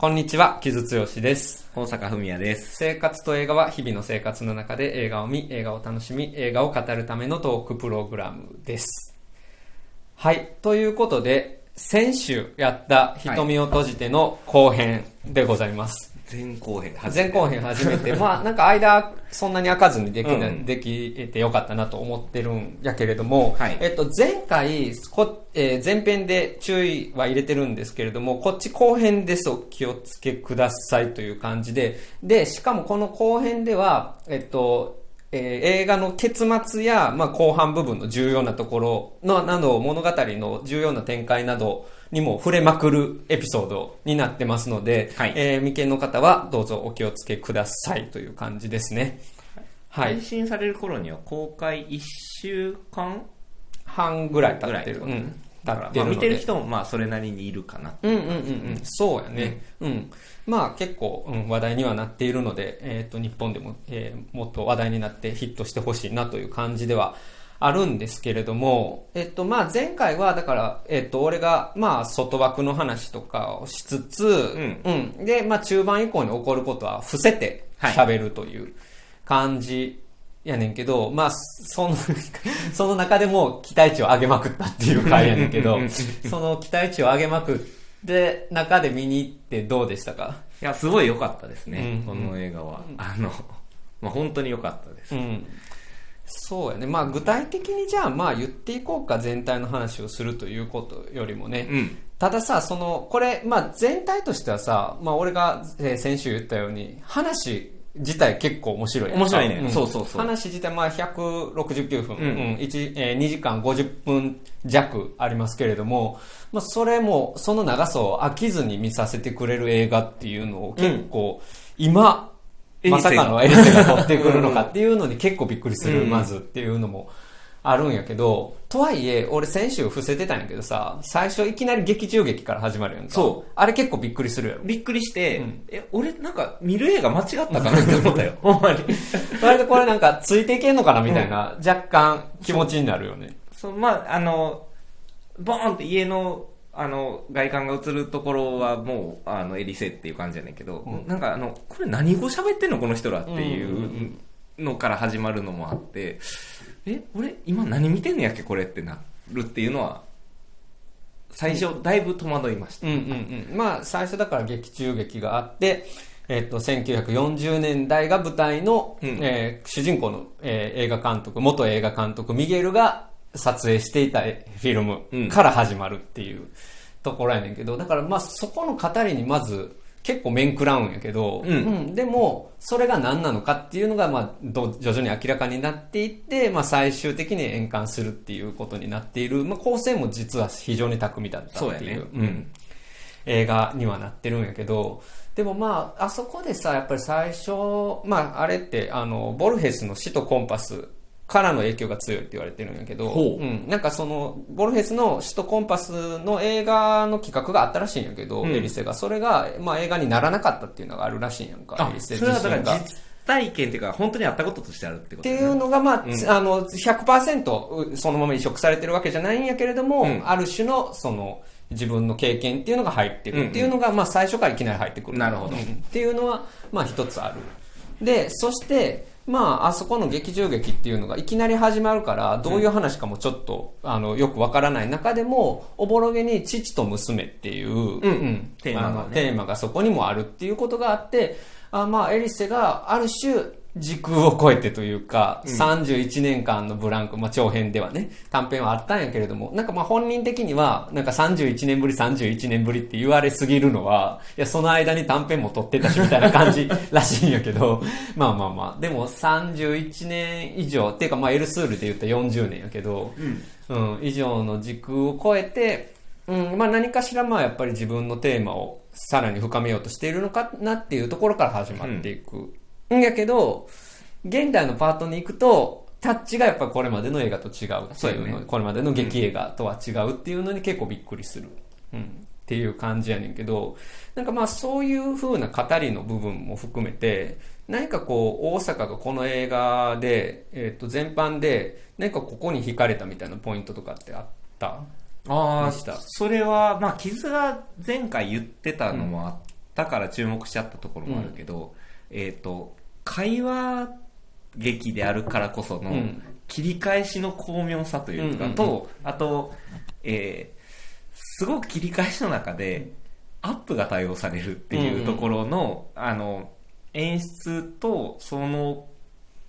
こんにちは、木津剛です。大阪文也です。生活と映画は日々の生活の中で映画を見、映画を楽しみ、映画を語るためのトークプログラムです。はい。ということで、先週やった瞳を閉じての後編でございます。前後編初めて。前後編初めて、まあ なんか間そんなに開かずにできな、うん。できてよかったなと思ってるんやけれども、はい。えっと前回こ、えー前編で注意は入れてるんですけれども、こっち後編ですお気をつけくださいという感じで、で、しかもこの後編では、えっと、えー映画の結末や、まあ、後半部分の重要なところの、など、物語の重要な展開などにも触れまくるエピソードになってますので、はいえー未見の方はどうぞお気をつけくださいという感じですね。はい配。信される頃には公開1週間半ぐらい経ってる。ぐらいうん。だから、まあ、見てる人もまあそれなりにいるかな。うんうんうんうん。そうやね。うん。まあ結構、うん、話題にはなっているので、えっ、と、日本でも、えーもっと話題になってヒットしてほしいなという感じではあるんですけれども、えっ、と、まあ前回は、だから、えっ、と、俺が、まあ外枠の話とかをしつつ、んうん。で、まあ中盤以降に起こることは伏せてはい喋るという感じやねんけど、まあ、その、その中でも期待値を上げまくったっていう回やねんけど、その期待値を上げまくって、中で見に行ってどうでしたか？いや、すごい良かったですね、うんこの映画は。あの、まあ本当に良かったです。うん。そうやね。まあ具体的にじゃあまあ言っていこうか全体の話をするということよりもね。うん。たださ、その、これ、まあ全体としてはさ、まあ俺が、えー先週言ったように、話自体結構面白い。面白いねんそうそうそう話自体まあ169分、うんうん一えー2時間50分弱ありますけれども、まあそれも、その長さを飽きずに見させてくれる映画っていうのを結構、今、まさかのエリセが取ってくるのかっていうのに結構びっくりする、うんまずっていうのもあるんやけど、とはいえ、俺先週伏せてたんやけどさ、最初いきなり劇中劇から始まるやんか。そう。あれ結構びっくりするやろ。びっくりして、うんえ、俺なんか見る映画間違ったかなって思ったよ。ほんまに。割とこれなんかついていけんのかなみたいな、若干気持ちになるよね。そう、まあ、あの、ボーンって家の、あの、外観が映るところはもう、あの、エリセっていう感じやねんけど、なんかあの、これ何語喋ってんのこの人らっていうのから始まるのもあって、え、俺今何見てんのやっけこれってなるっていうのは、最初だいぶ戸惑いました。うんうんうん。まあ、最初だから劇中劇があって、えっと、1940年代が舞台の、うんえー主人公の、えー映画監督、元映画監督、ミゲルが撮影していたフィルムから始まるっていうところやねんけど、だからまあ、そこの語りにまず、結構面食らうんやけど、うん。でも、それが何なのかっていうのが、まあ、ど徐々に明らかになっていって、まあ、最終的に円環するっていうことになっている、まあ、構成も実は非常に巧みだったっていう。そうやね。うん。映画にはなってるんやけど、でもまあ、あそこでさ、やっぱり最初、まあ、あれって、あの、ボルヘスの死とコンパスからの影響が強いって言われてるんやけど、ほう。うん、なんかその、ボルヘスの死とコンパスの映画の企画があったらしいんやけど、うん。エリセが。それが、まあ映画にならなかったっていうのがあるらしいんやんか、あエリ、セそれはだからが。実体験っていうか、本当にあったこととしてあるってこってとだよね。いうのが、まあ、うん。あの、100%そのまま移植されてるわけじゃないんやけれども、うん。ある種の、その、自分の経験っていうのが入ってくる。っていうのが、まあ、最初からいきなり入ってくる。なるほど。うん。っていうのは、まあ、一つある。で、そして、まあ、あそこの劇中劇っていうのがいきなり始まるから、どういう話かもちょっと、あの、よくわからない中でも、おぼろげに父と娘っていう、うんテーマがね。テーマがそこにもあるっていうことがあって、あまあ、エリセがある種、時空を超えてというか、31年間のブランク、まあ長編ではね、短編はあったんやけれども、なんかまあ本人的には、なんか31年ぶり31年ぶりって言われすぎるのは、いや、その間に短編も撮ってたしみたいな感じらしいんやけど、まあまあまあ、でも31年以上、っていうかまあエルスールで言ったら40年やけど、うん、以上の時空を超えて、うん、まあ何かしらまあやっぱり自分のテーマをさらに深めようとしているのかなっていうところから始まっていく。んやけど、現代のパートに行くと、タッチがやっぱこれまでの映画と違う。っていうの、ねこれまでの劇映画とは違うっていうのに結構びっくりする。うん。っていう感じやねんけど、なんかまあそういう風な語りの部分も含めて、何かこう、大阪がこの映画で、えっ、と、全般で、何かここに惹かれたみたいなポイントとかってあった？ああでした、それは、まあ、傷が前回言ってたのもあっだから注目しちゃったところもあるけど、えっ、と、会話劇であるからこそのうん。切り返しの巧妙さというか、と、あと、えーすごく切り返しの中で、アップが対応されるっていうところの、あの、演出と、その、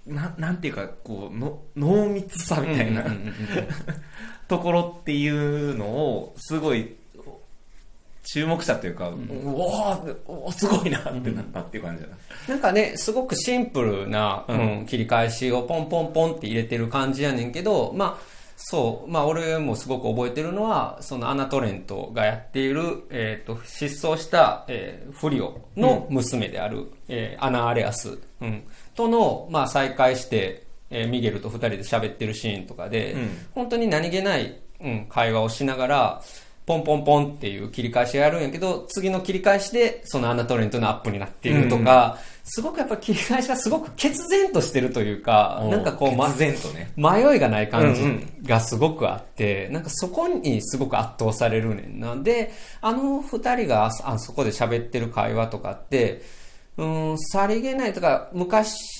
ななんていうか、こう、の濃密さみたいな、ところっていうのを、すごい、注目したというか、おおおすごいなってなったっていう感じだな。なんかね、すごくシンプルな、ううんん切り返しをポンポンポンって入れてる感じやねんけど、まあ、そう、まあ俺もすごく覚えてるのは、そのアナトレントがやっている、えっ、と、失踪した、えーフリオの娘である、えーアナ・アレアス、うん、との、まあ再会して、えーミゲルと二人で喋ってるシーンとかで、うん。本当に何気ない、うん、会話をしながら、ポンポンポンっていう切り返しがやるんやけど、次の切り返しで、そのアナトレントのアップになっているとか、すごくやっぱ切り返しがすごく決然としてるというか、なんかこう、ま決然とね。迷いがない感うんうじがすごくあって、なんかそこにすごく圧倒されるねんな。で、あの二人があそあそこで喋ってる会話とかって、うん、さりげないとか、昔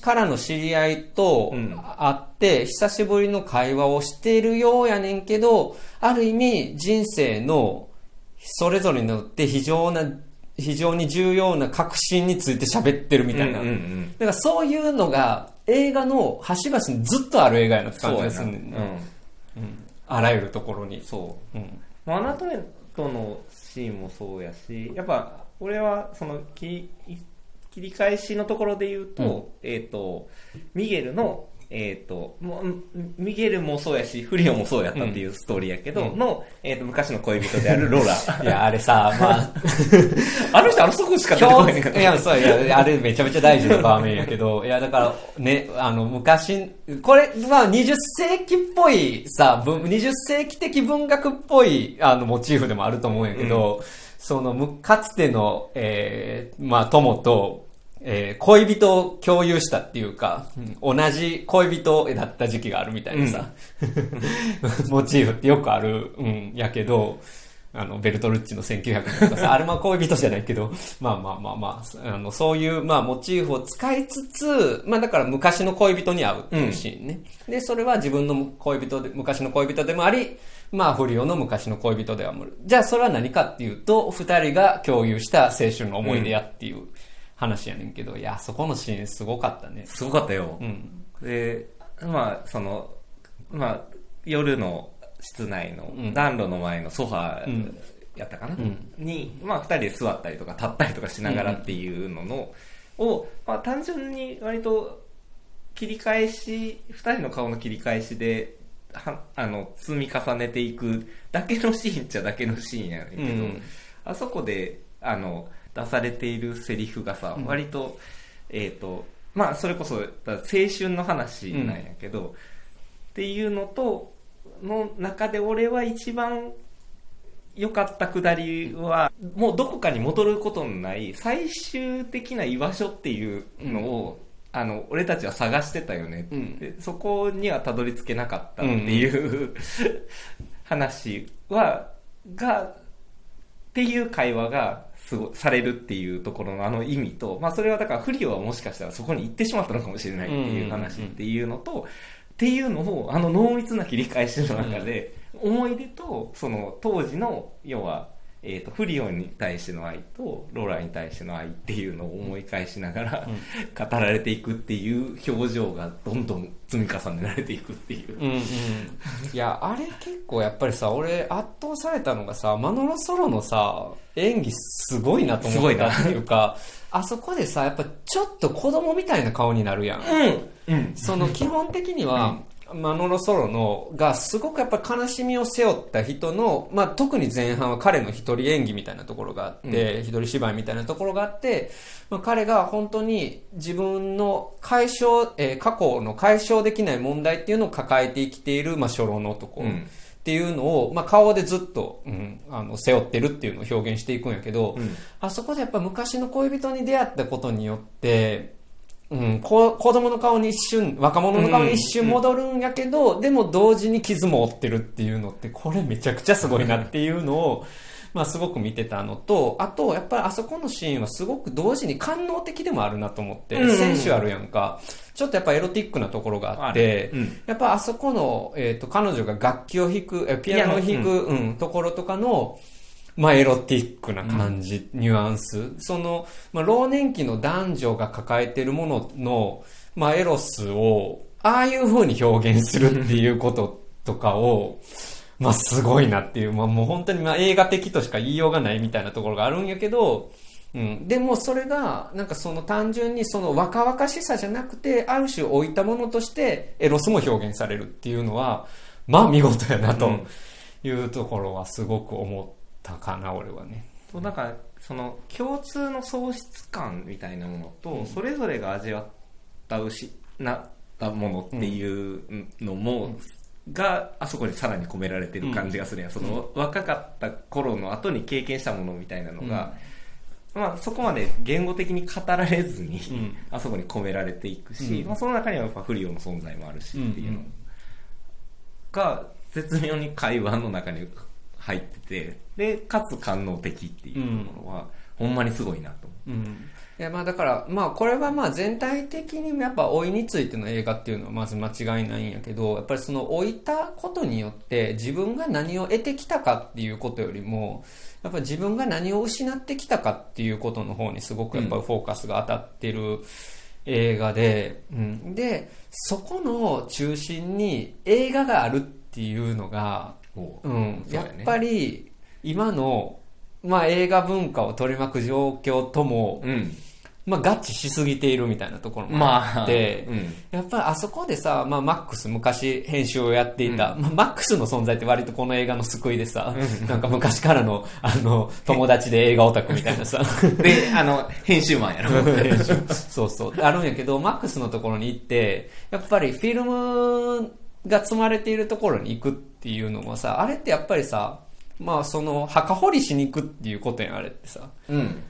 からの知り合いとうん会って、久しぶりの会話をしているようやねんけど、ある意味人生のそれぞれによって非常な、非常に重要な革新について喋ってるみたいな。うんうんうんだからそういうのが映画の端々にずっとある映画やなって感じがするねんな。ね、うんあらゆるところにうん。。そう。うん。まあアナトレントのシーンもそうやし、やっぱ、俺は、その、切り、切り返しのところで言うと、えっ、と、ミゲルの、えっ、と、もうミゲルもそうやし、フリオもそうやったっていうストーリーやけど、うん。の、えっ、と、昔の恋人であるローラ。いや、あれさ、まあ、あの人あのそこしか出てこ今ないねんか日、いや、そう、いや、あれめちゃめちゃ大事な場面やけど、いや、だから、ね、あの、昔、これ、まあ、20世紀っぽいさ、文20世紀的文学っぽい、あの、モチーフでもあると思うんやけど、その、むかつての、えー、まあ、友と、えー恋人を共有したっていうか、同じ恋人だった時期があるみたいなさ、モチーフってよくある、うん、やけど、あの、ベルトルッチの1900年とかさ、あれまあ恋人じゃないけど、まあまあまあまあ、あの、そういう、まあモチーフを使いつつ、まあだから昔の恋人に会うっていうシーンね。で、それは自分の恋人で、昔の恋人でもあり、まあ、フリオの昔の恋人ではある。じゃあ、それは何かっていうと、二人が共有した青春の思い出やっていう話やねんけど、いや、そこのシーンすごかったね。すごかったよ。うん。で、まあ、その、まあ、夜の室内のうん暖炉の前のソファーうんやったかな、うんに、まあ、二人で座ったりとか立ったりとかしながらっていうのの、を、まあ、単純に割と切り返し、二人の顔の切り返しで、はあの、積み重ねていくだけのシーンっちゃだけのシーンやねんけど、うん。あそこで、あの、出されているセリフがさ、うん。割と、えっ、と、まあ、それこそ、青春の話なんやけど、っていうのと、の中で俺は一番良かったくだりは、もうどこかに戻ることのない最終的な居場所っていうのを、あの、俺たちは探してたよね。うん。でそこにはたどり着けなかったっていう、話は、が、っていう会話がすごされるっていうところのあの意味と、まあそれはだからフリオはもしかしたらそこに行ってしまったのかもしれないっていう話っていうのと、っていうのをあの濃密な切り返しの中で、思い出とその当時の要は、えー、とフリオに対しての愛とローラに対しての愛っていうのを思い返しながら、語られていくっていう表情がどんどん積み重ねられていくっていう。うんうん。いや、あれ結構やっぱりさ、俺圧倒されたのがさ、マノロソロのさ、演技すごいなと思ったっていうか、あそこでさ、やっぱちょっと子供みたいな顔になるやん。うん。うん。その基本的には、マノロソロのがすごくやっぱ悲しみを背負った人の、まあ、特に前半は彼の一人演技みたいなところがあって、一人芝居みたいなところがあって、まあ、彼が本当に自分の解消、えー過去の解消できない問題っていうのを抱えて生きている、まあ、初老の男。うんっていうのを、まあ、顔でずっと、うん、あの背負ってるっていうのを表現していくんやけど、うんあそこでやっぱ昔の恋人に出会ったことによって、うん、こ子供の顔に一瞬、若者の顔に一瞬戻るんやけど、でも同時に傷も負ってるっていうのって、これめちゃくちゃすごいなっていうのを、まあすごく見てたのと、あと、やっぱりあそこのシーンはすごく同時に官能的でもあるなと思って、うんうん。センシュアルやんか。ちょっとやっぱエロティックなところがあって、あるうん。やっぱあそこの、えっ、と、彼女が楽器を弾く、えピアノを弾く、うん、ところとかの、まあ、エロティックな感じ、ニュアンス。その、まあ、老年期の男女が抱えてるものの、まあ、エロスを、ああいう風に表現するっていうこととかを、まあ、すごいなっていう、まあ、もう本当にまあ、映画的としか言いようがないみたいなところがあるんやけど、うん。でもそれが、なんかその単純にその若々しさじゃなくて、ある種置いたものとしてエロスも表現されるっていうのは、まあ見事やなとうんいうところはすごく思ったかな、俺はね。そうなんかその共通の喪失感みたいなものと、うん。それぞれが味わった失ったものっていうのも、があそこにさらに込められてる感じがするや。ん、その若かった頃の後に経験したものみたいなのが、まあ、そこまで言語的に語られずに、うん。あそこに込められていくし、うん。まあ、その中にはやっぱフリオの存在もあるしっていうのうんうん。が絶妙に会話の中に入っててでかつ官能的っていうものは、ほんまにすごいなと思うん。いや、まあだから、まあこれはまあ全体的にやっぱ老いについての映画っていうのはまず間違いないんやけど、やっぱりその老いたことによって自分が何を得てきたかっていうことよりも、やっぱり自分が何を失ってきたかっていうことの方にすごくやっぱりフォーカスが当たってる映画で、うん。で、そこの中心に映画があるっていうのが、ううん、やね。やっぱり今の、まあ、映画文化を取り巻く状況とも、うん。まあ、合致しすぎているみたいなところもあまあって、うん。やっぱりあそこでさ、まあ、マックス昔編集をやっていた、まあ、マックスの存在って割とこの映画の救いでさ、なんか昔からのあの友達で映画オタクみたいなさ。であの編集マンやろ。そうそう。あるんやけどマックスのところに行ってやっぱりフィルムが積まれているところに行くっていうのもさあれってやっぱりさまあその墓掘りしに行くっていうことやんあれってさうん。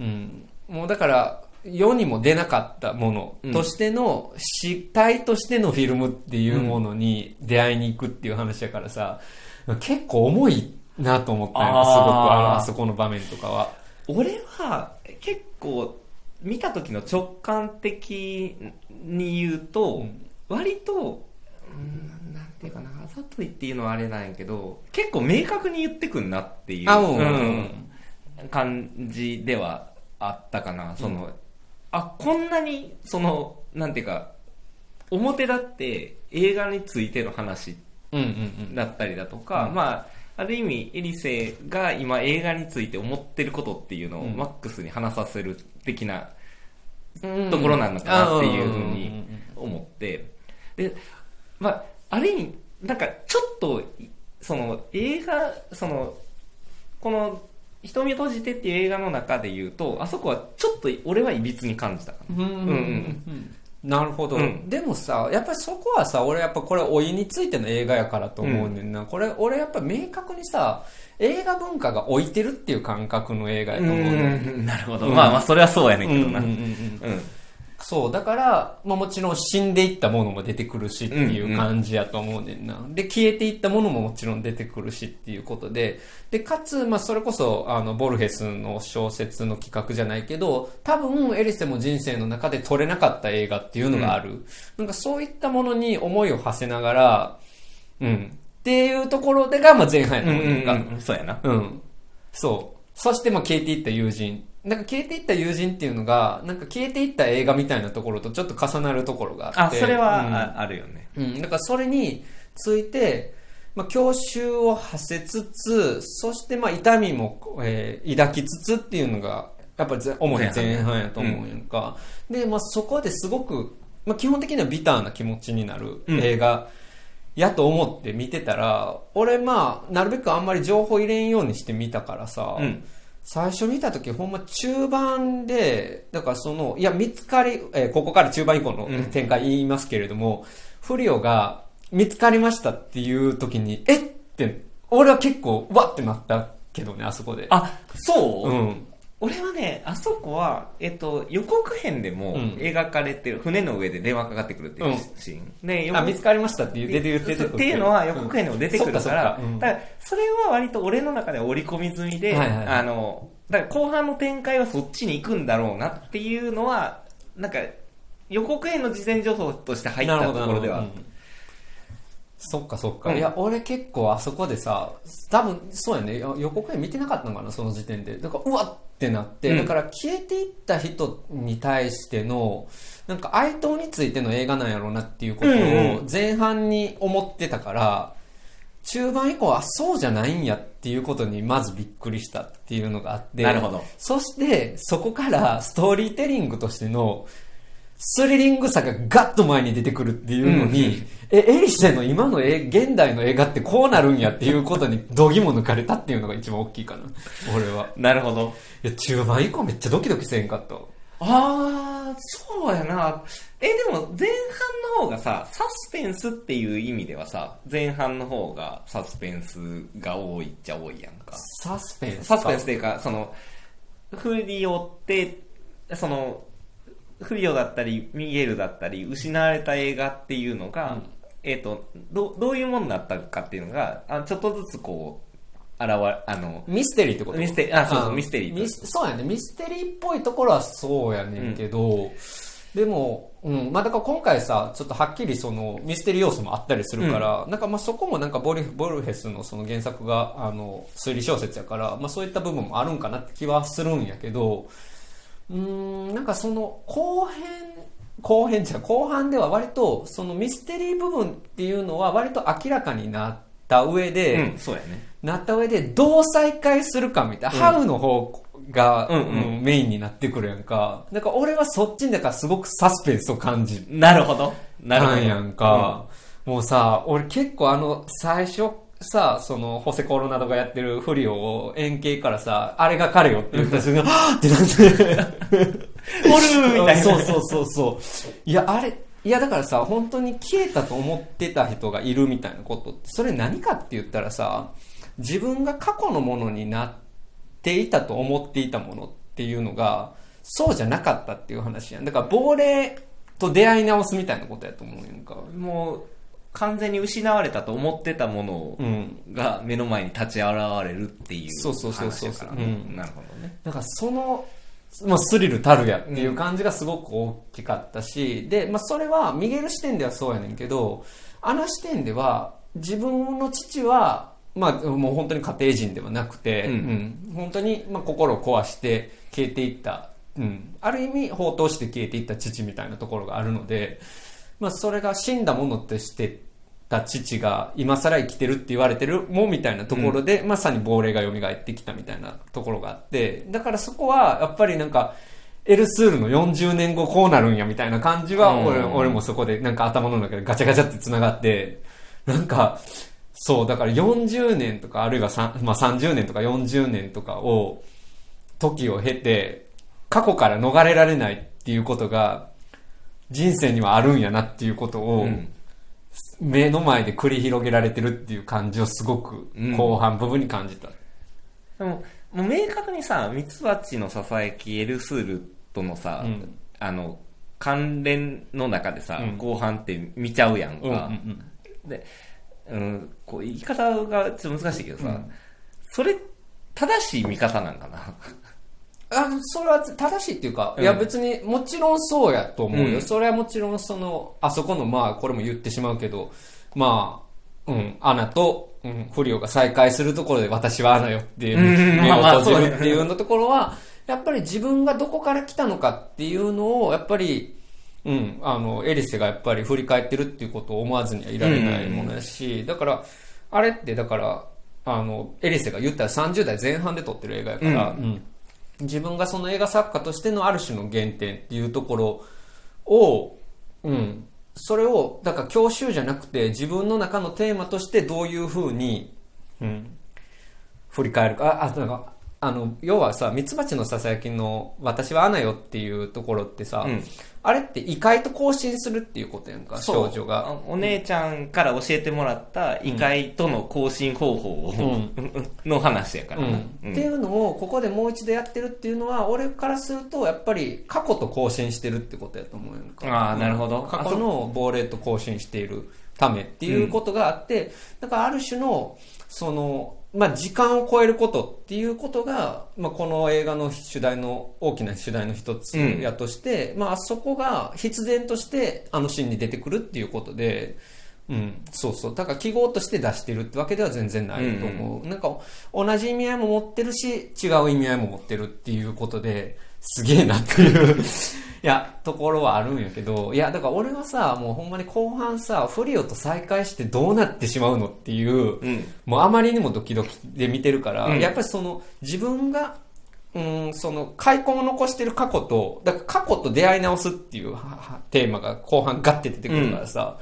うん。もうだから世にも出なかったものとしての、死体としてのフィルムっていうものに出会いに行くっていう話やからさ、結構重いなと思ったんやあー。すごくあのあそこの場面とかは。俺は結構見た時の直感的に言うと、うん。割とうんなんていうかな。あざといっていうのはあれなんやけど結構明確に言ってくんなっていうあ、うん。うん。感じではあったかな。その、あこんなにそのなんていうか表だって映画についての話うんうんうん。だったりだとか、まあ、ある意味、エリセが今映画について思ってることっていうのをうん。マックスに話させる的なうん。ところなのかなっていうふううんに思って、で、まあ、ある意味、なんかちょっと、その映画、その、この、瞳を閉じてっていう映画の中で言うと、あそこはちょっと俺はいびつに感じたかな。うんうんうんうん。なるほど、うん。でもさやっぱりそこはさ俺やっぱこれ老いについての映画やからと思うねんな、これ俺やっぱ明確にさ映画文化が置いてるっていう感覚の映画やと思うねん。ん、なるほど。うん。まあまあ、それはそうやねんけどな。うんうんうんうん。うんそう、だから、まあもちろん死んでいったものも出てくるしっていう感じやと思うねんな。で、消えていったものももちろん出てくるしっていうことで、で、かつ、まあそれこそ、あの、ボルヘスの小説の企画じゃないけど、多分エリセも人生の中で撮れなかった映画っていうのがある。なんかそういったものに思いを馳せながら、うん。っていうところでが、まあ前半やと思うねんか。うん、そうやな。うん。そう。そして、まあ、消えていった友人。なんか消えていった友人っていうのが、なんか消えていった映画みたいなところとちょっと重なるところがああ、って。それは、うんああるよね。うん。だからそれについて、まあ、教習を馳せつつ、そしてまあ痛みも、えー抱きつつっていうのが、やっぱりぜ主に前半やと思うやんか。で、まあそこですごく、まあ基本的にはビターな気持ちになるうん映画やと思って見てたら、俺まあ、なるべくあんまり情報入れんようにして見たからさ、うん。最初見た時ほんま中盤で、だからその、いや見つかり、えーここから中盤以降のうん展開言いますけれども、フリオが見つかりましたっていう時に、えって、俺は結構、わってなったけどね、あそこで。あ、そう、うん。俺はね、あそこは、えっと、予告編でもうん。描かれてる、船の上で電話かかってくるっていうシーン。で、予あ、告見つかりましたって言う、出て言ってそうっていうのは予告編でも出てくるから、うん。だからそれは割と俺の中で織り込み済みで、はいはいあの、だから後半の展開はそっちに行くんだろうなっていうのは、なんか、予告編の事前情報として入ったところではあっうんそっかそっか、うん。いや俺結構あそこでさ多分そうやね。予告編見てなかったのかなその時点で。だからうわってなって、うん。だから消えていった人に対してのなんか哀悼についての映画なんやろうなっていうことうんを前半に思ってたから、中盤以降はそうじゃないんやっていうことにまずびっくりしたっていうのがあって。なるほど。そしてそこからストーリーテリングとしてのスリリングさがガッと前に出てくるっていうのに、え、エリセの今の絵、現代の映画ってこうなるんやっていうことに、度肝抜かれたっていうのが一番大きいかな。俺は。た。なるほど。いや、中盤以降めっちゃドキドキせんかった。あー、そうやな。え、でも前半の方がさ、サスペンスっていう意味ではさ、前半の方がサスペンスが多いっちゃ多いやんか。サスペンスか。サスペンスっていうか、その、フリオって、その、フリオだったり、ミゲルだったり、失われた映画っていうのが、うん。えっ、と、ど、どういうものだったかっていうのが、あちょっとずつこう、現れ、あの、ミステリーってこと？ミステリーあそうそうミステリーミスそうやね。ミステリーっぽいところはそうやねんけど、でも、うん、まあだから今回さ、ちょっとはっきりそのミステリー要素もあったりするから、なんかまあそこもなんかボルボルヘスのその原作があの推理小説やから、まあそういった部分もあるんかなって気はするんやけど、うーん、なんかその後編、後編じゃ後半では割とそのミステリー部分っていうのは割と明らかになった上で、うん、そうやね。なった上でどう再開するかみたいな、ハウの方が、うんうんうんメインになってくるやんか。だから俺はそっちにだからすごくサスペンスを感じなるほど。なるほど。やんか。もうさ、俺結構あの、最初さ、その、ホセコロナドがやってるフリオを円形からさ、あれが彼よって言った瞬間、はぁってなって。おるみたいな。そうそうそうそう。いや、あれ、いやだからさ、本当に消えたと思ってた人がいるみたいなことって、それ何かって言ったらさ、自分が過去のものになっていたと思っていたものっていうのが、そうじゃなかったっていう話やん。だから亡霊と出会い直すみたいなことやと思うやんか。もう、完全に失われたと思ってたものうん。が目の前に立ち現れるっていうそうそうそうそう話やからなるほどね。だからその、まあ、スリルたるやっていう感じがすごく大きかったし、で、まあ、それはミゲル視点ではそうやねんけど、あの視点では自分の父は、まあ、もう本当に家庭人ではなくて、うん。うん。本当に、まあ、心を壊して消えていった、うん、ある意味放蕩して消えていった父みたいなところがあるので、まあ、それが死んだものとしてた父が今更生きてるって言われてるもんみたいなところで、まさに亡霊が蘇ってきたみたいなところがあって、だからそこはやっぱりなんか、エルスールの40年後こうなるんやみたいな感じは、うん。俺俺もそこでなんか頭の中でガチャガチャって繋がって、なんか、そう、だから40年とか、あるいはさんまあ、30年とか40年とかを、時を経て、過去から逃れられないっていうことが、人生にはあるんやなっていうことを、うん目の前で繰り広げられてるっていう感じをすごくうん。後半部分に感じた。でも、もう明確にさ、ミツバチのささやきエルスールとのさ、うん。あの、関連の中でさ、うん。後半って見ちゃうやんか。うんうんで、うん、こう言い方がちょっと難しいけどさ、うん。それ、正しい見方なんかなあそれは正しいっていうか、うん。いや別にもちろんそうやと思うよ、うん。それはもちろんそのあそこのまあこれも言ってしまうけどまあうんアナと、うん、フリオが再会するところで私はアナよっていううん。目を閉じるっていうのところはやっぱり自分がどこから来たのかっていうのをやっぱりうん、あのエリセがやっぱり振り返ってるっていうことを思わずにはいられないものやし、だからあれってだからあのエリセが言ったら30代前半で撮ってる映画やから、うん。うん自分がその映画作家としてのある種の原点っていうところを、うん、それを、だから教習じゃなくて自分の中のテーマとしてどういうふうに、うん、振り返るか、あ、あなんか、あの、要はさ、ミツバチのささやきの、私はアナよっていうところってさ、うん。あれって異界と交信するっていうことやんか、少女が。あお姉ちゃんから教えてもらった異界との交信方法を、の話やから。な、うん。っていうのをここでもう一度やってるっていうのは俺からするとやっぱり過去と交信してるってことやと思うやんか。あーなるほど。過去の亡霊と交信しているためっていうことがあって、だからある種のそのまあ時間を超えることっていうことが、まあ、この映画の主題の大きな主題の一つやとして、まあそこが必然としてあのシーンに出てくるっていうことでうん、そうそう。だから記号として出してるってわけでは全然ないと思う。なんか、同じ意味合いも持ってるし、違う意味合いも持ってるっていうことで、すげえなっていう、いや、ところはあるんやけど、いや、だから俺はさ、もうほんまに後半さ、フリオと再会してどうなってしまうのっていう、うん。もうあまりにもドキドキで見てるから、うん。やっぱりその、自分が、うん、その、開墾を残してる過去と、だから過去と出会い直すっていうははテーマが後半ガッて出てくるからさ、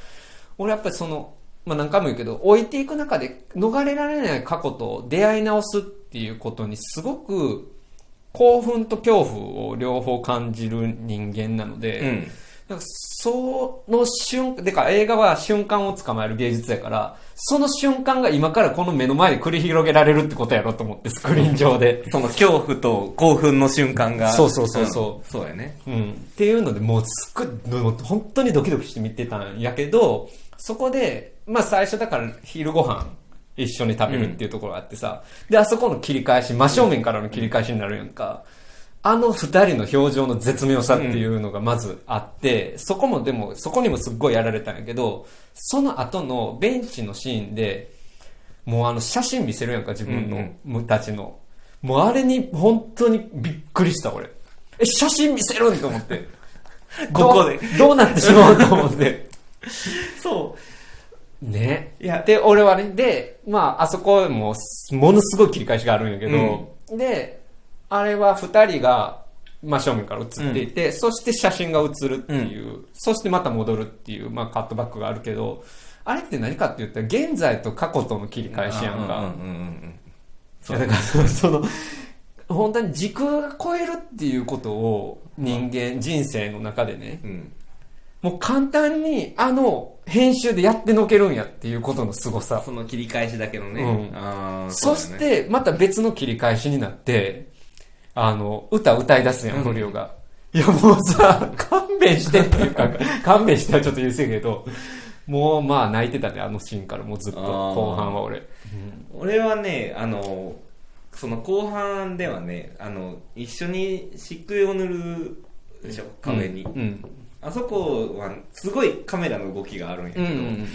俺やっぱりその、まあ何回も言うけど、置いていく中で逃れられない過去と出会い直すっていうことにすごく興奮と恐怖を両方感じる人間なので、うん。なんかその瞬間、でか映画は瞬間を捕まえる芸術やから、その瞬間が今からこの目の前で繰り広げられるってことやろと思って、スクリーン上で。その恐怖と興奮の瞬間が。そうそうそうそう。ん。そうやね。うん。っていうので、もうすっごい、本当にドキドキして見てたんやけど、そこで、まあ最初だから昼ご飯一緒に食べるっていうところがあってさ、で、あそこの切り返し、真正面からの切り返しになるやんか。あの二人の表情の絶妙さっていうのがまずあって、そこもでも、そこにもすっごいやられたんやけど、その後のベンチのシーンで、もうあの写真見せるやんか、自分の、むたちの。もうあれに本当にびっくりした、俺。え、写真見せるんと思って。ここでどうなってしまうと思って。そね。いやで、俺はね、で、まあ、あそこも、ものすごい切り返しがあるんやけど、で、あれは二人が、真正面から映っていて、そして写真が映るっていう、そしてまた戻るっていう、まあ、カットバックがあるけど、あれって何かって言ったら、現在と過去との切りう返しやんか。だからそその、本当に時空が超えるっていうことを人間、人生の中でね、うんもう簡単にあの編集でやってのけるんやっていうことの凄さ。その切り返しだけのね、うんそして、また別の切り返しになって、あの、歌歌い出すやん、うんフリオが。いや、もうさ、勘弁してっていうか、勘弁してはちょっと言うせやけど、もうまあ泣いてたね、あのシーンからもうずっと、後半は俺。俺はねあのその後半ではねあの一緒に漆喰を塗るでしょ壁に、うん。あそこはすごいカメラの動きがあるんやけど、うん。うん。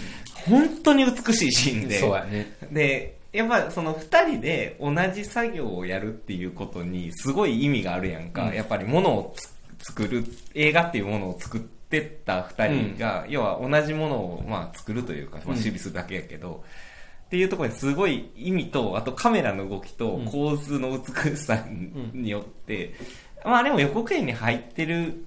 本当に美しいシーンで。そうやね。でやっぱその二人で同じ作業をやるっていうことにすごい意味があるやんか、うん。やっぱりものをつ作る映画っていうものを作ってった二人が、要は同じものをまあ作るというか、まあ、うん。守備するだけやけど、っていうところにすごい意味とあとカメラの動きとうん。構図の美しさによって、まああれも予告編に入ってる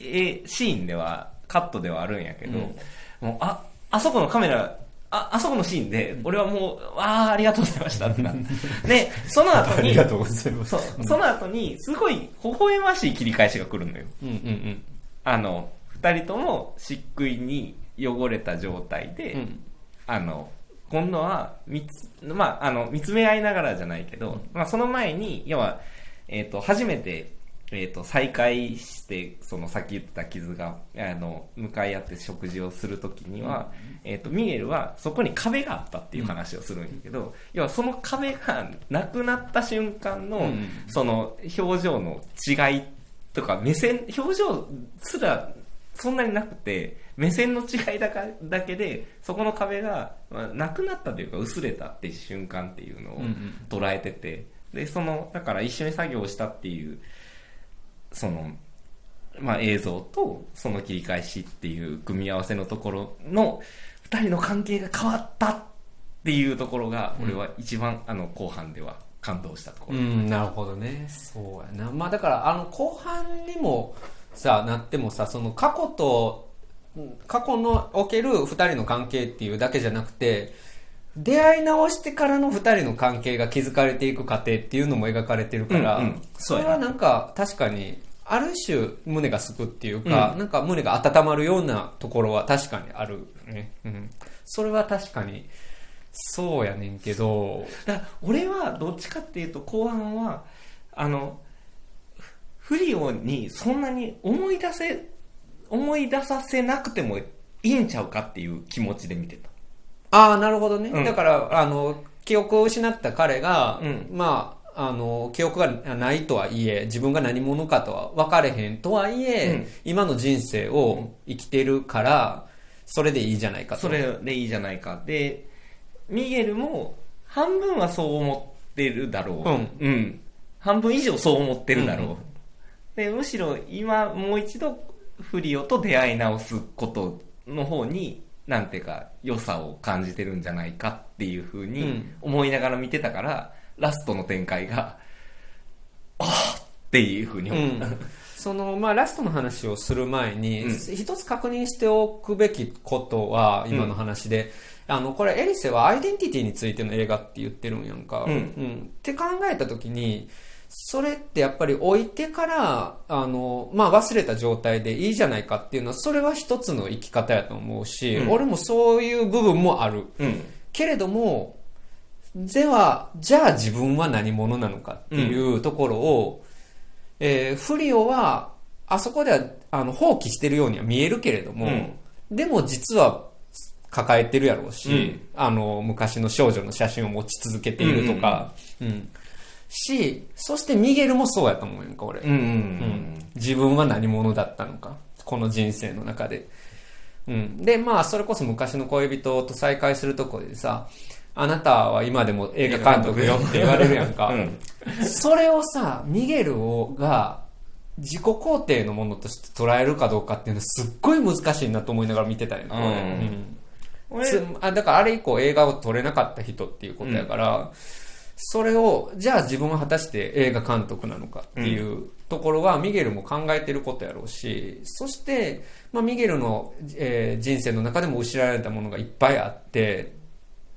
えシーンではカットではあるんやけど、うん。もうああそこのカメラああそこのシーンで俺はもうああありがとうございましたってなってでその後に とうございまそうその後にすごい微笑ましい切り返しが来るのよ。うんうんあの二人とも漆喰に汚れた状態で、うん。うん。あの今度は見つ,、まあ、あの見つめ合いながらじゃないけど、まあ、その前に要は、えー、と初めて、えー、と再会してそのさっき言った傷があの向かい合って食事をするときには、えー、とミゲルはそこに壁があったっていう話をするんやけど、要はその壁がなくなった瞬間の、うん。その表情の違いとか目線表情すらそんなになくて目線の違いだかだけでそこの壁が、まあ、なくなったというか薄れたっていう瞬間っていうのをうんうん。捉えてて、でそのだから一緒に作業をしたっていうその、まあ、映像とその切り返しっていう組み合わせのところの二人の関係が変わったっていうところが俺は一番、あの後半では感動したところ、うん、なるほどね。そうやな。まあだから、あの、後半にもさ、なってもさ、その過去と、うん過去のおける二人の関係っていうだけじゃなくて、出会い直してからの二人の関係が築かれていく過程っていうのも描かれてるから、うんうん。それはなんか確かに、ある種胸がすくっていうか、なんか胸が温まるようなところは確かにあるね。うん。それは確かに、そうやねんけど、だ俺はどっちかっていうと後半はあのフリオにそんなに思い出せ思い出させなくてもいいんちゃうかっていう気持ちで見てたああ、なるほどね。うん。だから、あの、記憶を失った彼が、うん。まあ、あの、記憶がないとはいえ、自分が何者かとは分かれへんとはいえ、うん。今の人生を生きてるから、それでいいじゃないかと。それでいいじゃないか。でミゲルも半分はそう思ってるだろう。うん。半分以上そう思ってるだろう、うん。でむしろ今もう一度フリオと出会い直すことの方になんていうか良さを感じてるんじゃないかっていうふうにうん。思いながら見てたから、ラストの展開がああっていうふうにう思った、ん。その、まあ、ラストの話をする前に、うん。一つ確認しておくべきことは、今の話で、あの、これ、エリセはアイデンティティについての映画って言ってるんやんか。うん。って考えたときに、それってやっぱり置いてから、あの、まあ、忘れた状態でいいじゃないかっていうのは、それは一つの生き方やと思うし、うん。俺もそういう部分もある。うん。けれども、では、じゃあ自分は何者なのかっていうところを、えーフリオは、あそこでは、あの、放棄してるようには見えるけれども、でも実は抱えてるやろうし、うん。あの、昔の少女の写真を持ち続けているとか、うんし、そしてミゲルもそうやと思うやんか、俺。うんうんうん。自分は何者だったのか。この人生の中で、うん、でまあそれこそ昔の恋人と再会するとこでさあなたは今でも映画監督よって言われるやんか、うん。それをさミゲルをが自己肯定のものとして捉えるかどうかっていうのはすっごい難しいなと思いながら見てたんやうん。うん。あだからあれ以降映画を撮れなかった人っていうことやから、それをじゃあ自分は果たして映画監督なのかっていうところはミゲルも考えてることやろうしそして、まあ、ミゲルの、えー人生の中でも失われたものがいっぱいあって、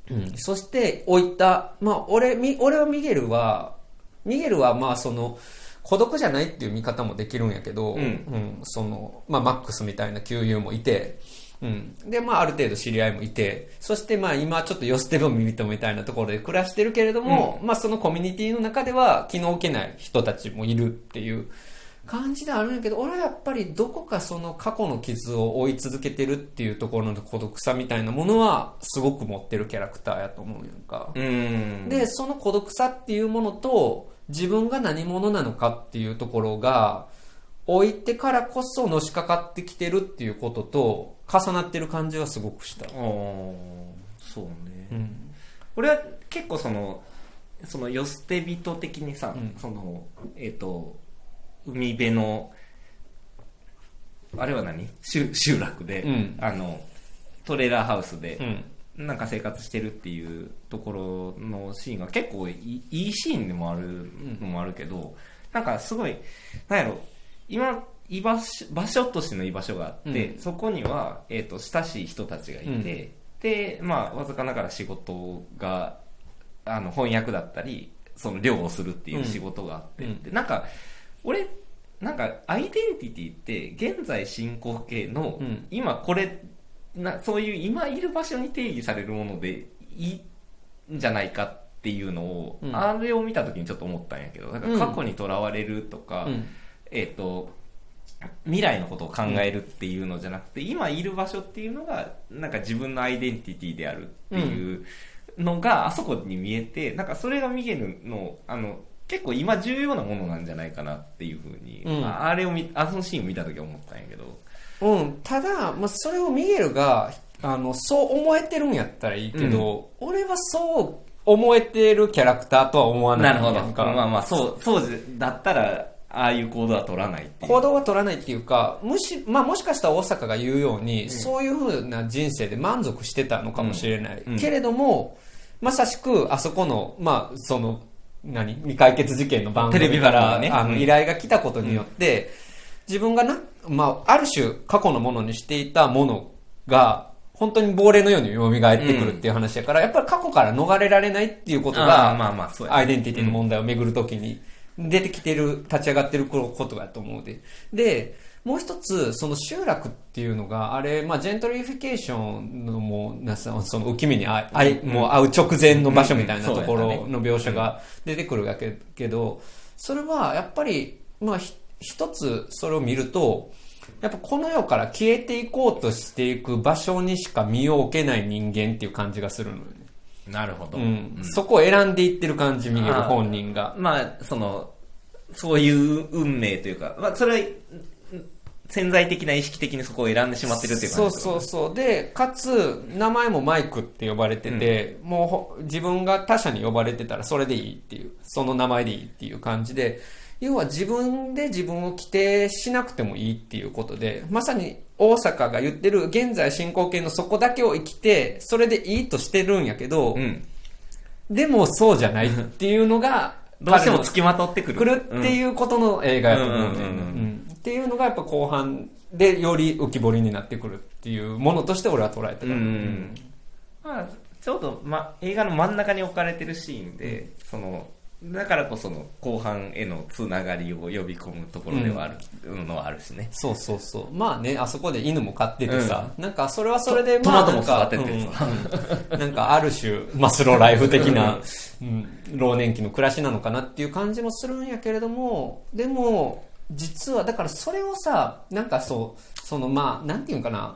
うん、そして置いた、まあ、俺み俺はミゲルはミゲルはまあその孤独じゃないっていう見方もできるんやけど、うんそのまあ、マックスみたいな旧友もいて、うん、で、まあ、ある程度知り合いもいて、そして、まあ、今、ちょっと寄捨ても耳とみたいなところで暮らしてるけれども、まあ、そのコミュニティの中では気の置けない人たちもいるっていう感じではあるんやけど、俺はやっぱりどこかその過去の傷を追い続けてるっていうところの孤独さみたいなものは、すごく持ってるキャラクターやと思うやんか。うん。で、その孤独さっていうものと、自分が何者なのかっていうところが、置いてからこそのしかかってきてるっていうことと、重なってる感じはすごくした。あーそうね、うん。俺は結構そのその寄捨て人的にさ、うんそのえっ、と海辺のあれは何？集集落で、うんあのトレーラーハウスでう、ん。なんか生活してるっていうところのシーンが結構いいいいシーンでもあるのもあるけど、なんかすごいなんやろ今居場所場所としての居場所があって、うん。そこには、えー、と親しい人たちがいて、うん。でまあわずかながら仕事があの翻訳だったりその漁をするっていう仕事があって、うん。でなんか俺なんかアイデンティティって現在進行形の、うん。今これなそういう今いる場所に定義されるものでいいんじゃないかっていうのを、うん。あれを見た時にちょっと思ったんやけどだから過去にとらわれるとか、うん。えっ、と未来のことを考えるっていうのじゃなくて、今いる場所っていうのがなんか自分のアイデンティティであるっていうのがあそこに見えてなんかそれがミゲルのあの結構今重要なものなんじゃないかなっていうふうに、うん。ああれを見あのシーンを見た時は思ったんやけど。うん。ただ、まあ、それをミゲルが、あの、そう思えてるんやったらいいけど、俺はそう思えてるキャラクターとは思わないなるほど。まあまあそうそうだったらああいう行動は取らないっていう。行動は取らないっていうか、むし、まあもしかしたら大阪が言うように、そういう風な人生で満足してたのかもしれない。うん。うん。けれども、まさしく、あそこの、まあ、その、何？未解決事件の番組テレビから、ね。あの、うん。依頼が来たことによって、自分がな、まあ、ある種過去のものにしていたものが、本当に亡霊のように蘇ってくるっていう話やから、やっぱり過去から逃れられないっていうことが、まあまあアイデンティティの問題を巡るときに出てきてる、立ち上がってることだと思うで。で、もう一つ、その集落っていうのが、あれ、まあ、ジェントリフィケーションのもう、なそのその憂き目にあい、あいもう会う直前の場所みたいなところの描写が出てくるわけけど、それはやっぱり、まあ、ひ一つそれを見ると、やっぱこの世から消えていこうとしていく場所にしか身を置けない人間っていう感じがするのよね。なるほど。うん。そこを選んでいってる感じ、ミゲル本人が。まあ、その、そういう運命というか、まあ、それは、うん潜在的な意識的にそこを選んでしまってるっていうそう感じそうそう。で、かつ、名前もマイクって呼ばれてて、もうほ自分が他者に呼ばれてたらそれでいいっていう、その名前でいいっていう感じで、要は自分で自分を規定しなくてもいいっていうことで、まさに大阪が言ってる現在進行形のそこだけを生きて、それでいいとしてるんやけど、うん。でもそうじゃないっていうのが、どうしても付きまとってくる。来るっていうことの映画やと思うんだよねうんうんうんうんうんっていうのがやっぱ後半でより浮き彫りになってくるっていうものとして俺は捉えてる。うんうんまあ、ちょうど、ま、映画の真ん中に置かれてるシーンで、その、だからこその後半へのつながりを呼び込むところではあるのはあるしね。そうそうそう。まあね、あそこで犬も飼っててさ、なんかそれはそれで、トまあもなんててさうんうんなんかある種、マスローライフ的な、うん、老年期の暮らしなのかなっていう感じもするんやけれども、でも、実は、だからそれをさ、なんかそう、そのまあ、なんていうんかな、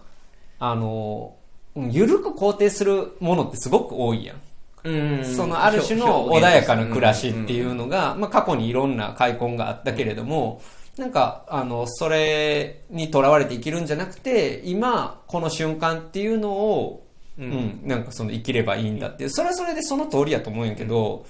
あの、うんゆるく肯定するものってすごく多いやん。うん。そのある種の穏やかな暮らしっていうのが、まあ過去にいろんな開墾があったけれども、なんか、あの、それにとらわれて生きるんじゃなくて、今、この瞬間っていうのを、うん、なんかその生きればいいんだっていう、それはそれでその通りやと思うんやけど、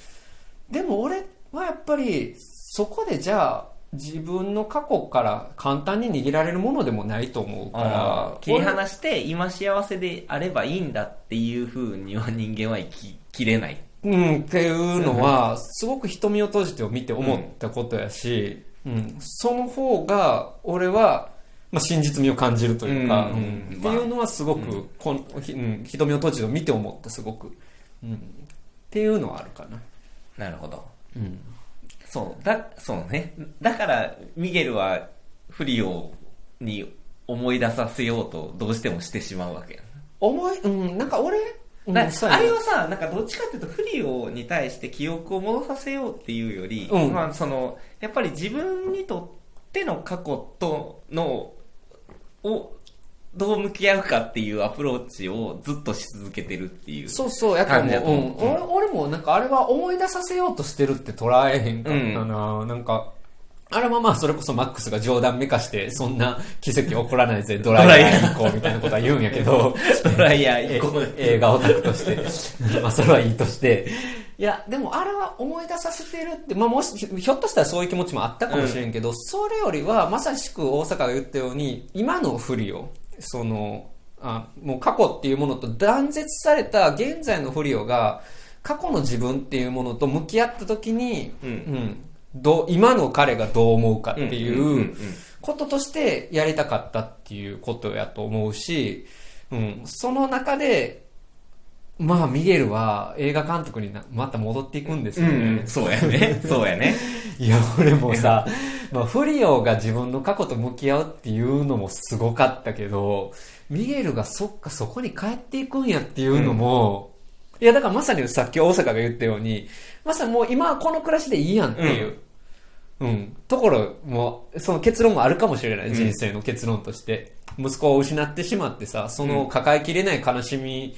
でも俺はやっぱり、そこでじゃあ、自分の過去から簡単に握られるものでもないと思うから、切り離して今幸せであればいいんだっていう風には人間は生ききれない。うん、っていうのは、すごく瞳を閉じてを見て思ったことやし、うん、その方が、俺は、まあ、真実味を感じるというか、うんうんっていうのはすごく、こんひうん、瞳を閉じてを見て思った、すごく。うん、っていうのはあるかな。なるほど。うん。そう、だ、そうね。だから、ミゲルはフリオに思い出させようとどうしてもしてしまうわけや思い、うん、なんか俺、うんあれはさ、なんかどっちかっていうとフリオに対して記憶を戻させようっていうより、うん。まあその、やっぱり自分にとっての過去との、を、どう向き合うかっていうアプローチをずっとし続けてるっていう。そうそう、やっぱもう、俺俺もなんかあれは思い出させようとしてるって捉えへんかったな、なんか、あれはまあそれこそマックスが冗談めかして、そんな奇跡起こらないぜ、ドライヤー。行こうみたいなことは言うんやけど、ドライヤーえ行こう映画オタクとして、まあそれはいいとして、いや、でもあれは思い出させてるって、まあもし、ひょっとしたらそういう気持ちもあったかもしれんけど、それよりはまさしく大阪が言ったように、今の不利を、その、あもう過去っていうものと断絶された現在の不利をが、過去の自分っていうものと向き合った時に、うん。うん。どう今の彼がどう思うかっていうこととしてやりたかったっていうことやと思うし、うん、その中で、まあ、ミゲルは映画監督になまた戻っていくんですよね。うんうん、そうやね。そうやね。いや、俺もさ、まあ、フリオが自分の過去と向き合うっていうのもすごかったけど、ミゲルがそっかそこに帰っていくんやっていうのも、いや、だからまさにさっき大阪が言ったように、まさにもう今はこの暮らしでいいやんっていう、うん、ところも、その結論もあるかもしれない、うん人生の結論として。息子を失ってしまってさ、その抱えきれない悲しみ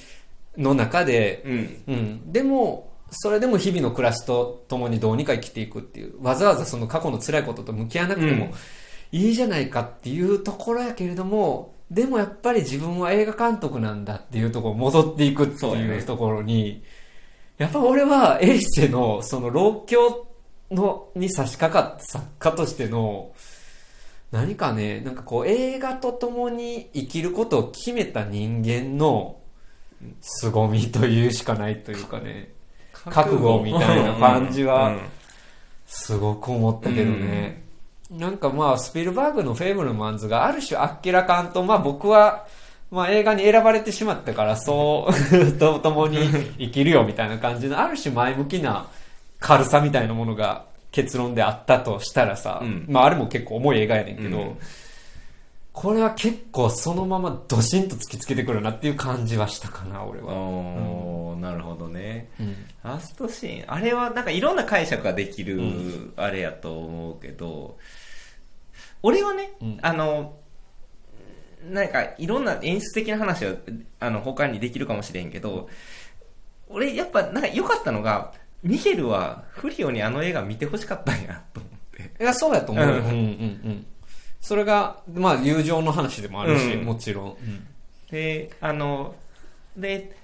の中で、うん。うん。でも、それでも日々の暮らしと共にどうにか生きていくっていう、わざわざその過去の辛いことと向き合わなくてもうんいいじゃないかっていうところやけれども、でもやっぱり自分は映画監督なんだっていうところ戻っていくっていうところに、やっぱ俺はエリセのその老境のに差し掛かった作家としての、何かね、なんかこう映画と共に生きることを決めた人間の凄みというしかないというかね、覚悟。みたいな感じはうん。すごく思ったけどね。なんかまあ、スピルバーグのフェイブルマンズがある種あっけらかんと、まあ僕は、まあ映画に選ばれてしまったから、そう、と共に生きるよみたいな感じの、ある種前向きな軽さみたいなものが結論であったとしたらさ、うん。まああれも結構重い映画やねんけど、うんこれは結構そのままドシンと突きつけてくるなっていう感じはしたかな、俺は。おーなるほどね。うんラストシーン、あれはなんかいろんな解釈ができるうあれやと思うけど、俺はね、うんあの、なんかいろんな演出的な話はあの他にできるかもしれんけど、俺やっぱなんか良かったのが、ミゲルはフリオにあの映画見てほしかったんやと思って。いや、そうやと思ううんうんうん。それが、まあ友情の話でもあるし、うんもちろん。で、あの、で、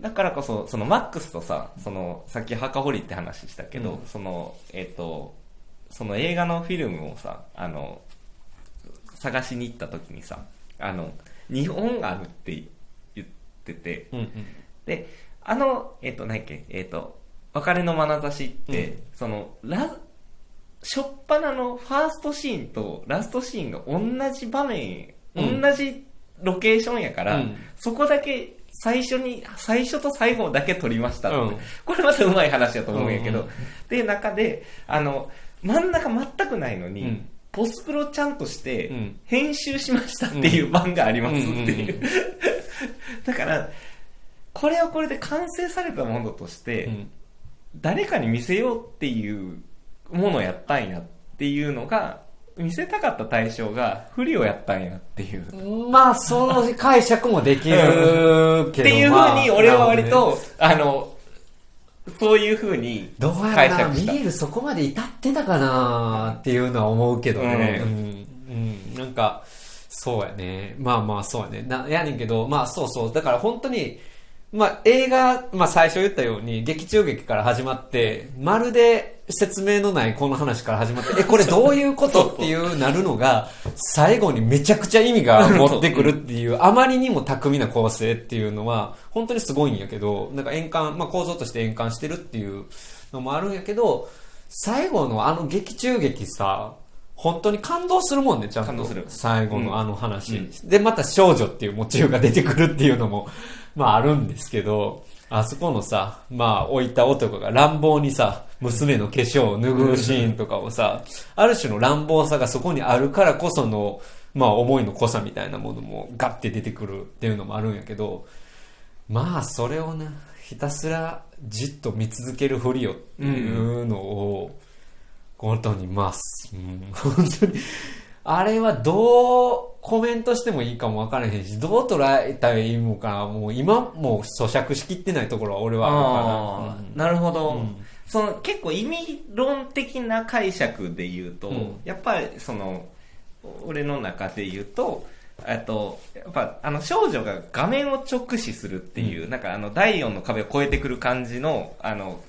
だからこそ、そのマックスとさ、その、さっき墓掘りって話したけど、うんその、えっ、と、その映画のフィルムをさ、あの、探しに行った時にさ、あの、日本あるって言ってて、うんうん。で、あの、えっ、と、何やっけ、えっ、と、別れの眼差しって、うんその、ラ、しょっぱなのファーストシーンとラストシーンが同じ場面、うん。同じロケーションやから、うん。そこだけ最初に、最初と最後だけ撮りましたうん。これまたうまい話だと思うんやけど、うん。うんで、中で、あの、真ん中全くないのに、うん。ポスプロちゃんとしてうん、編集しましたっていう版がありますっていう。うん。だから、これはこれで完成されたものとして、うん。誰かに見せようっていうものやったんやっていうのが、見せたかった対象が不利をやったんやっていう。まあ、その解釈もできるけど。っていうまあふうに俺は割と、あの、そういうふうにどうや解釈した。ミゲルそこまで至ってたかなっていうのは思うけどね。ううんん。うん。なんか、そうやね。まあまあそうやね。な、やねんけど、まあそうそう。だから本当に、まあ映画、まあ最初言ったように、劇中劇から始まって、まるで説明のないこの話から始まって、え、これどういうことっていうなるのが、最後にめちゃくちゃ意味が持ってくるっていう、あまりにも巧みな構成っていうのは、本当にすごいんやけど、なんか円環、まあ構造として円環してるっていうのもあるんやけど、最後のあの劇中劇さ、本当に感動するもんね、ちゃんと。感動する。最後のあの話、うん。で、また少女っていうモチーフが出てくるっていうのも、まああるんですけど、あそこのさ、まあ置いた男が乱暴にさ、娘の化粧を拭うシーンとかをさ、ある種の乱暴さがそこにあるからこその、まあ思いの濃さみたいなものもガッて出てくるっていうのもあるんやけど、まあそれをな、ひたすらじっと見続けるふりよっていうのを、本当にまあ、うん、本当に、あれはどうコメントしてもいいかもわからへんし、どう捉えたらいいのかな、もう今もう咀嚼しきってないところは俺はああるかーなるほど、うん。その結構意味論的な解釈で言うと、うん。やっぱりその俺の中で言うとえっとやっぱあの少女が画面を直視するっていう、なんかあの第4の壁を越えてくる感じのあの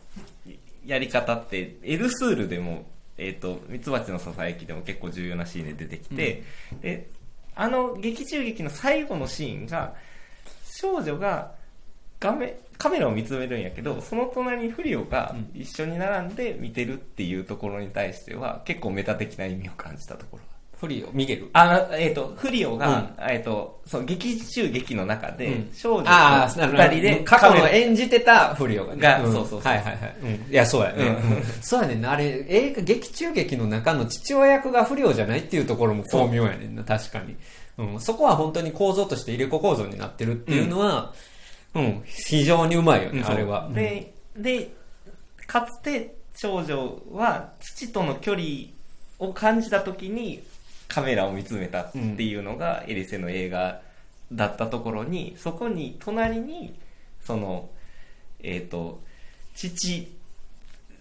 やり方ってエルスールでもえっ、とミツバチのささやきでも結構重要なシーンで出てきて、であの劇中劇の最後のシーンが少女が画面カメラを見つめるんやけどその隣にフリオが一緒に並んで見てるっていうところに対しては結構メタ的な意味を感じたところフリーを、ミゲル。あの、えっ、と、フリオが、えっ、と、そう、劇中劇の中で、うん少女。二人で、過去の演じてたフリオがね。がんそうそうそうはいはいはい。うんいや、そうやね。うんうんそうやねんな。あれ、映画、劇中劇の中の父親役が不良じゃないっていうところも巧妙やねんな、確かに。うん。そこは本当に構造として入れ子構造になってるっていうのは、うん、非常にうまいよね、うんあれは。で、で、かつて少女は父との距離を感じた時にカメラを見つめたっていうのがエリセの映画だったところに、そこに隣に、その、えっ、と、父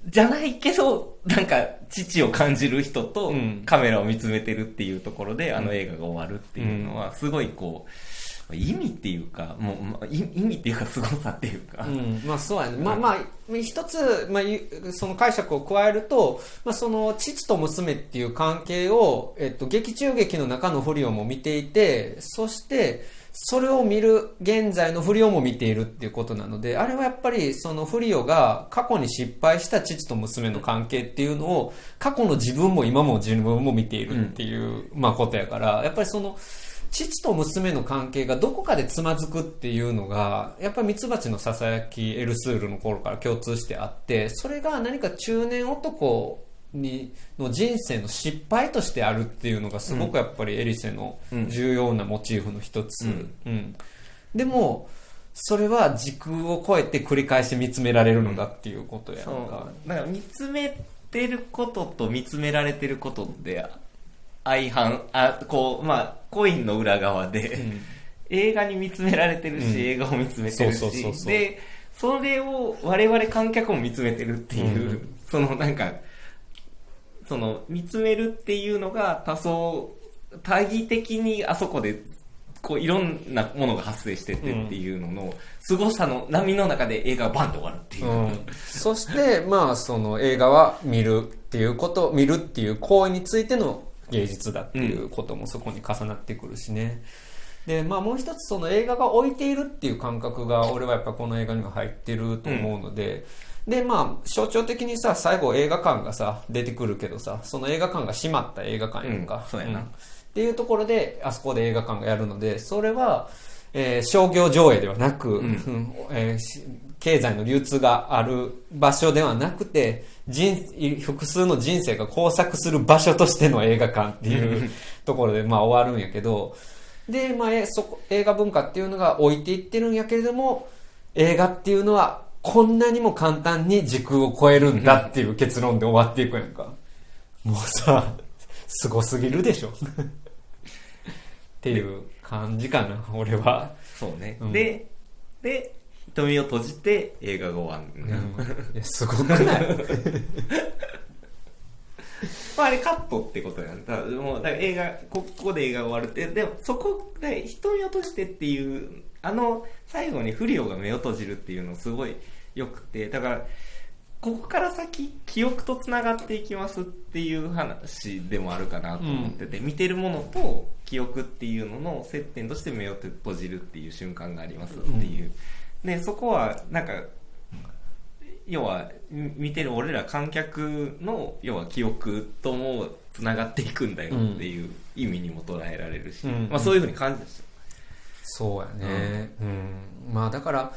じゃないけど、なんか父を感じる人とうん。カメラを見つめてるっていうところで、あの映画が終わるっていうのは、すごいこう、意味っていうか、もう、まあい意味っていうか凄さっていうか、うん、まあそうやね。まあまあ、一つ、まあ、ゆその解釈を加えると、まあその父と娘っていう関係を、えっと、劇中劇の中の不良も見ていて、そして、それを見る現在の不良も見ているっていうことなので、あれはやっぱりその不良が過去に失敗した父と娘の関係っていうのを、過去の自分も今も自分も見ているっていう、まあことやから、やっぱりその、父と娘の関係がどこかでつまずくっていうのが、やっぱりミツバチのささやきエルスールの頃から共通してあって、それが何か中年男にの人生の失敗としてあるっていうのがすごくやっぱりエリセの重要なモチーフの一つ。うんうんでも、それは時空を超えて繰り返し見つめられるのだっていうことやんそか。うだから見つめてることと見つめられてることで相反あこうまあコインの裏側で、映画に見つめられてるし、うん。映画を見つめてるしそうそうそうそう。でそれを我々観客も見つめてるっていう、うん。そのなんかその見つめるっていうのが多層多義的にあそこでこういろんなものが発生してってっていうのの、凄さの波の中で映画がバンと終わるっていう、うん、そして、まあ、その映画は見るっていうこと、見るっていう行為についての芸術だっていうこともそこに重なってくるしね。で、まあもう一つその映画が置いているっていう感覚が俺はやっぱこの映画には入ってると思うので、で、まあ象徴的にさ、最後映画館がさ、出てくるけどさ、その映画館が閉まった映画館やんか。うんそうやなっていうところで、あそこで映画館がやるので、それは、えー商業上映ではなく、んうんえーし経済の流通がある場所ではなくて、人複数の人生が交錯する場所としての映画館っていうところで、まあ終わるんやけど、で、まあ、えそこ映画文化っていうのが置いていってるんやけれども、映画っていうのはこんなにも簡単に時空を超えるんだっていう結論で終わっていくやんか。もうさ、すごすぎるでしょ。っていう感じかな、俺は。そうね、うんでで瞳を閉じて映画が終わる、いやすごくない？まあ、あれカットってことやん。だもうだから映画こここで映画が終わるってでもそこで瞳を閉じてっていうあの最後にフリオが目を閉じるっていうのすごいよくてだからここから先記憶とつながっていきますっていう話でもあるかなと思ってて、見てるものと記憶っていうのの接点として目を閉じるっていう瞬間がありますっていう、でそこはなんか要はみ見てる俺ら観客の要は記憶ともつながっていくんだよっていう意味にも捉えられるし、うんまあ、そういうふうに感じましたそうやね。うん。まあだから、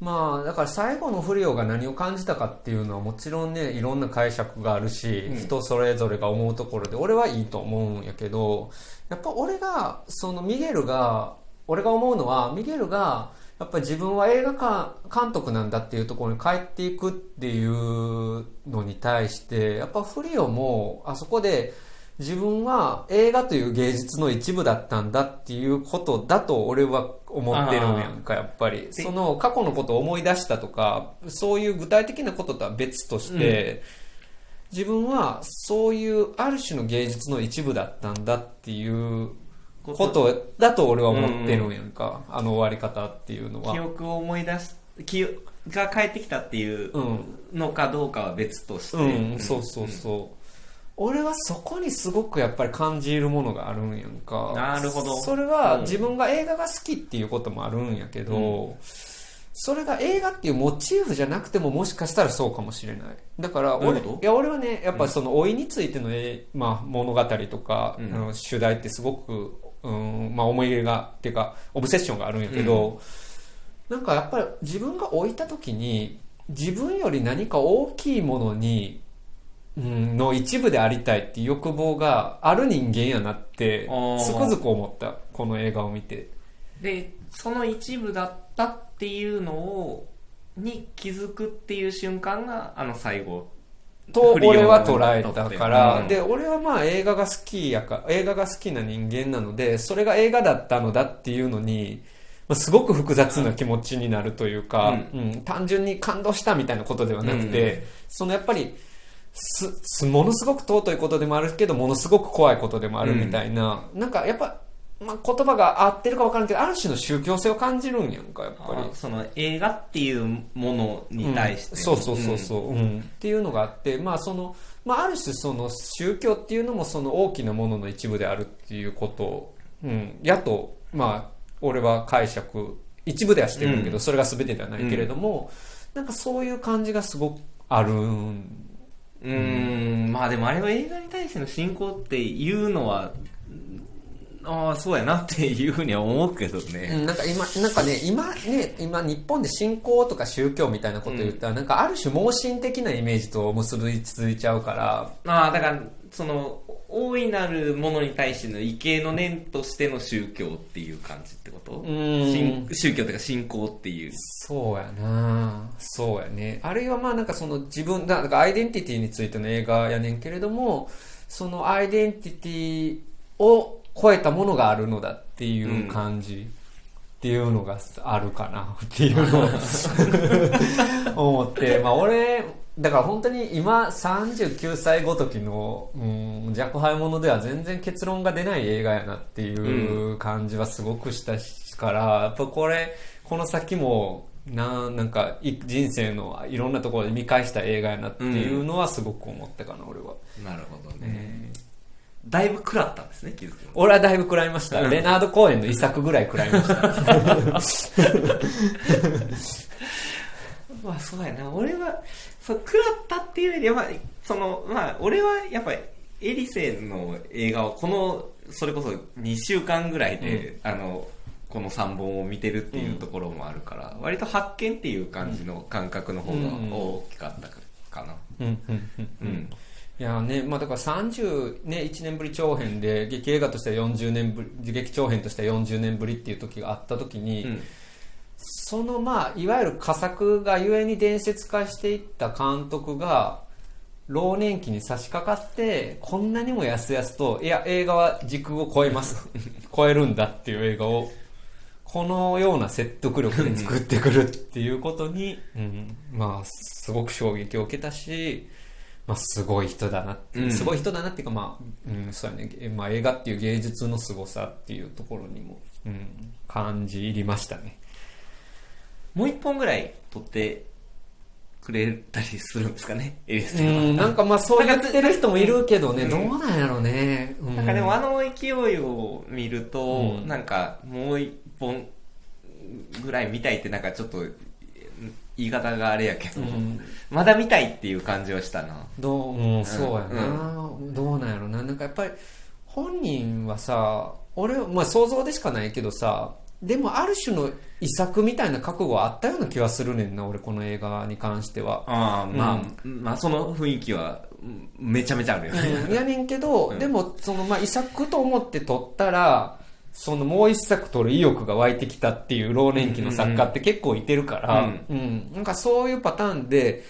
まあだから最後のフリオが何を感じたかっていうのはもちろんね、いろんな解釈があるし、うん人それぞれが思うところで、俺はいいと思うんやけど、やっぱ俺が、そのミゲルが、俺が思うのは、ミゲルが、やっぱり自分は映画館監督なんだっていうところに帰っていくっていうのに対して、やっぱフリオもあそこで自分は映画という芸術の一部だったんだっていうことだと俺は思ってるんやんか、やっぱり。でその過去のことを思い出したとか、そういう具体的なこととは別として、自分はそういうある種の芸術の一部だったんだっていうこと。だと俺は思ってるんやんか、あの終わり方っていうのは。記憶を思い出し記憶が帰ってきたっていううん。のかどうかは別として、うん、そうそうそう。俺はそこにすごくやっぱり感じるものがあるんやんか。なるほど。それはうん。自分が映画が好きっていうこともあるんやけど、それが映画っていうモチーフじゃなくてももしかしたらそうかもしれない。だから俺、いや俺はね、やっぱその老いについての、えまあ、物語とか、うん。あの主題ってすごく、うん、まあ思い入れが、っていうか、オブセッションがあるんやけど、なんかやっぱり自分が置いた時に自分より何か大きいものに、うん、の一部でありたいっていう欲望がある人間やなってつくづく思ったこの映画を見て。でその一部だったっていうのをに気づくっていう瞬間があの最後と俺は捉えたから、うん。で俺はまあ映画が好きやか映画が好きな人間なのでそれが映画だったのだっていうのにまあすごく複雑な気持ちになるというか、うん。単純に感動したみたいなことではなくて、そのやっぱりすすものすごく尊いことでもあるけどものすごく怖いことでもあるみたいな、なんかやっぱ、まあ、言葉が合ってるか分からんけどある種の宗教性を感じるんやんかやっぱり。あその映画っていうものに対して、うん。そうそうそうそう、うん。っていうのがあってまあその、まあ、ある種その宗教っていうのもその大きなものの一部であるっていうこと、うん、やとまあ俺は解釈一部ではしてるけど、うん。それが全てではないけれども、なんかそういう感じがすごくあるん。うーん。まあでもあれは映画に対しての信仰っていうのはうんああ、そうやなっていうふうには思うけどうね。んなんか今、なんかね、今ね、今日本で信仰とか宗教みたいなこと言ったら、なんかある種盲信的なイメージと結びついちゃうから、ああ、だから、その、大いなるものに対しての畏敬の念としての宗教っていう感じってこと？うん信宗教というか信仰っていう。そうやなそうやね。あるいはまあなんかその自分、だからアイデンティティについての映画やねんけれども、そのアイデンティティを超えたものがあるのだっていう感じ。っていうのがあるかなっていうのを 思って、まあ俺、だから本当に今39歳ごときの、うん、若輩者では全然結論が出ない映画やなっていう感じはすごくしたから、やっぱこれ、この先も、ななんかい人生のいろんなところで見返した映画やなっていうのはすごく思ったかな、俺は。なるほどね。だいぶ食らったんですね、気づくの。俺はだいぶ食らいました。レナード・コーエンの遺作ぐらい食らいました。まあそうやな、俺は、そう、食らったっていうよりは、まあその、まあ、俺はやっぱり、エリセの映画をこの、それこそ2週間ぐらいで、あの、この3本を見てるっていうところもあるから、割と発見っていう感じの感覚の方が大きかったかな。うんうんうんうん。いやね、まあだから30、ね、1年ぶり長編で、劇映画としては40年ぶり、劇長編としては40年ぶりっていう時があった時に、うんそのまあ、いわゆる佳作がゆえに伝説化していった監督が、老年期に差し掛かって、こんなにもやすやすと、いや、映画は時空を超えます。超えるんだっていう映画を、このような説得力で作ってくるっていうことに、うん、まあ、すごく衝撃を受けたし、まあ、すごい人だなって、うんすごい人だなっていうか、まあ、うん、そうやね、えまあ、映画っていう芸術の凄さっていうところにも、うん、感じ入りましたね。もう一本ぐらい撮ってくれたりするんですかね、エリセは。うん、なんかまあそう言ってる人もいるけどね、うんどうなんやろね。うなんかでもあの勢いを見ると、うんなんかもう一本ぐらい見たいってなんかちょっと言い方があれやけど、うんまだ見たいっていう感じはしたな。どう、うん、そうやな、どうなんやろな。なんかやっぱり、本人はさ、俺は、まあ想像でしかないけどさ、でもある種の遺作みたいな覚悟はあったような気はするねんな、俺この映画に関しては。ああ、まあ、まあその雰囲気はうんめちゃめちゃあるよね。うんやねんけど、うんでも、その、まあ、遺作と思って撮ったら、そのもう一作撮る意欲が湧いてきたっていう老年期の作家って結構いてるから、うん、なんかそういうパターンで、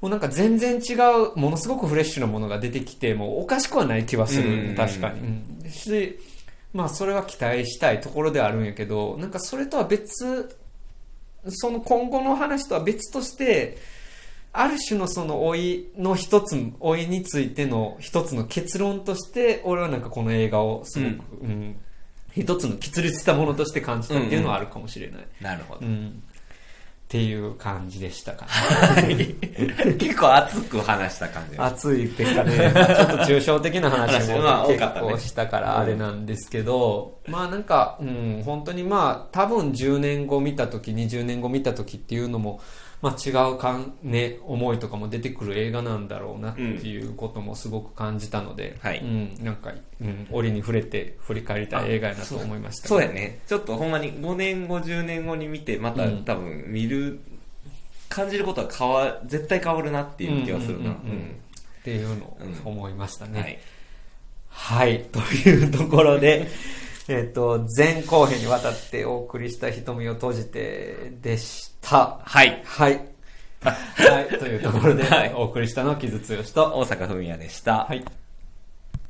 もうなんか全然違う、ものすごくフレッシュなものが出てきて、もうおかしくはない気はする、うん。確かに。うん。し、まあそれは期待したいところではあるんやけど、なんかそれとは別、その今後の話とは別として、ある種のその老いの一つ、老いについての一つの結論として、俺はなんかこの映画をすごく、うん一つの喫立したものとして感じたっていうのはあるかもしれない。なるほど。うん。っていう感じでしたか 結構熱く話した感じ。熱いですかね。ちょっと抽象的な話も結構したからあれなんですけど、まあなんか、うん、本当にまあ多分10年後見た時、20年後見た時っていうのも、まあ違うかん、ね、思いとかも出てくる映画なんだろうなっていうこともすごく感じたので、はいうん、なんか、うん、折に触れて振り返りたい映画やなと思いました。そうやね。ちょっとほんまに5年後、10年後に見て、またうん多分見る、感じることは変わ、絶対変わるなっていう気がするな。うんうんうんうんっていうのを思いましたね。うんはい。はい。というところで、えっと、前後編にわたってお送りした瞳を閉じてでした。はい。はい。はい。というところではいお送りしたのは木津剛と、大阪文也でした。はい。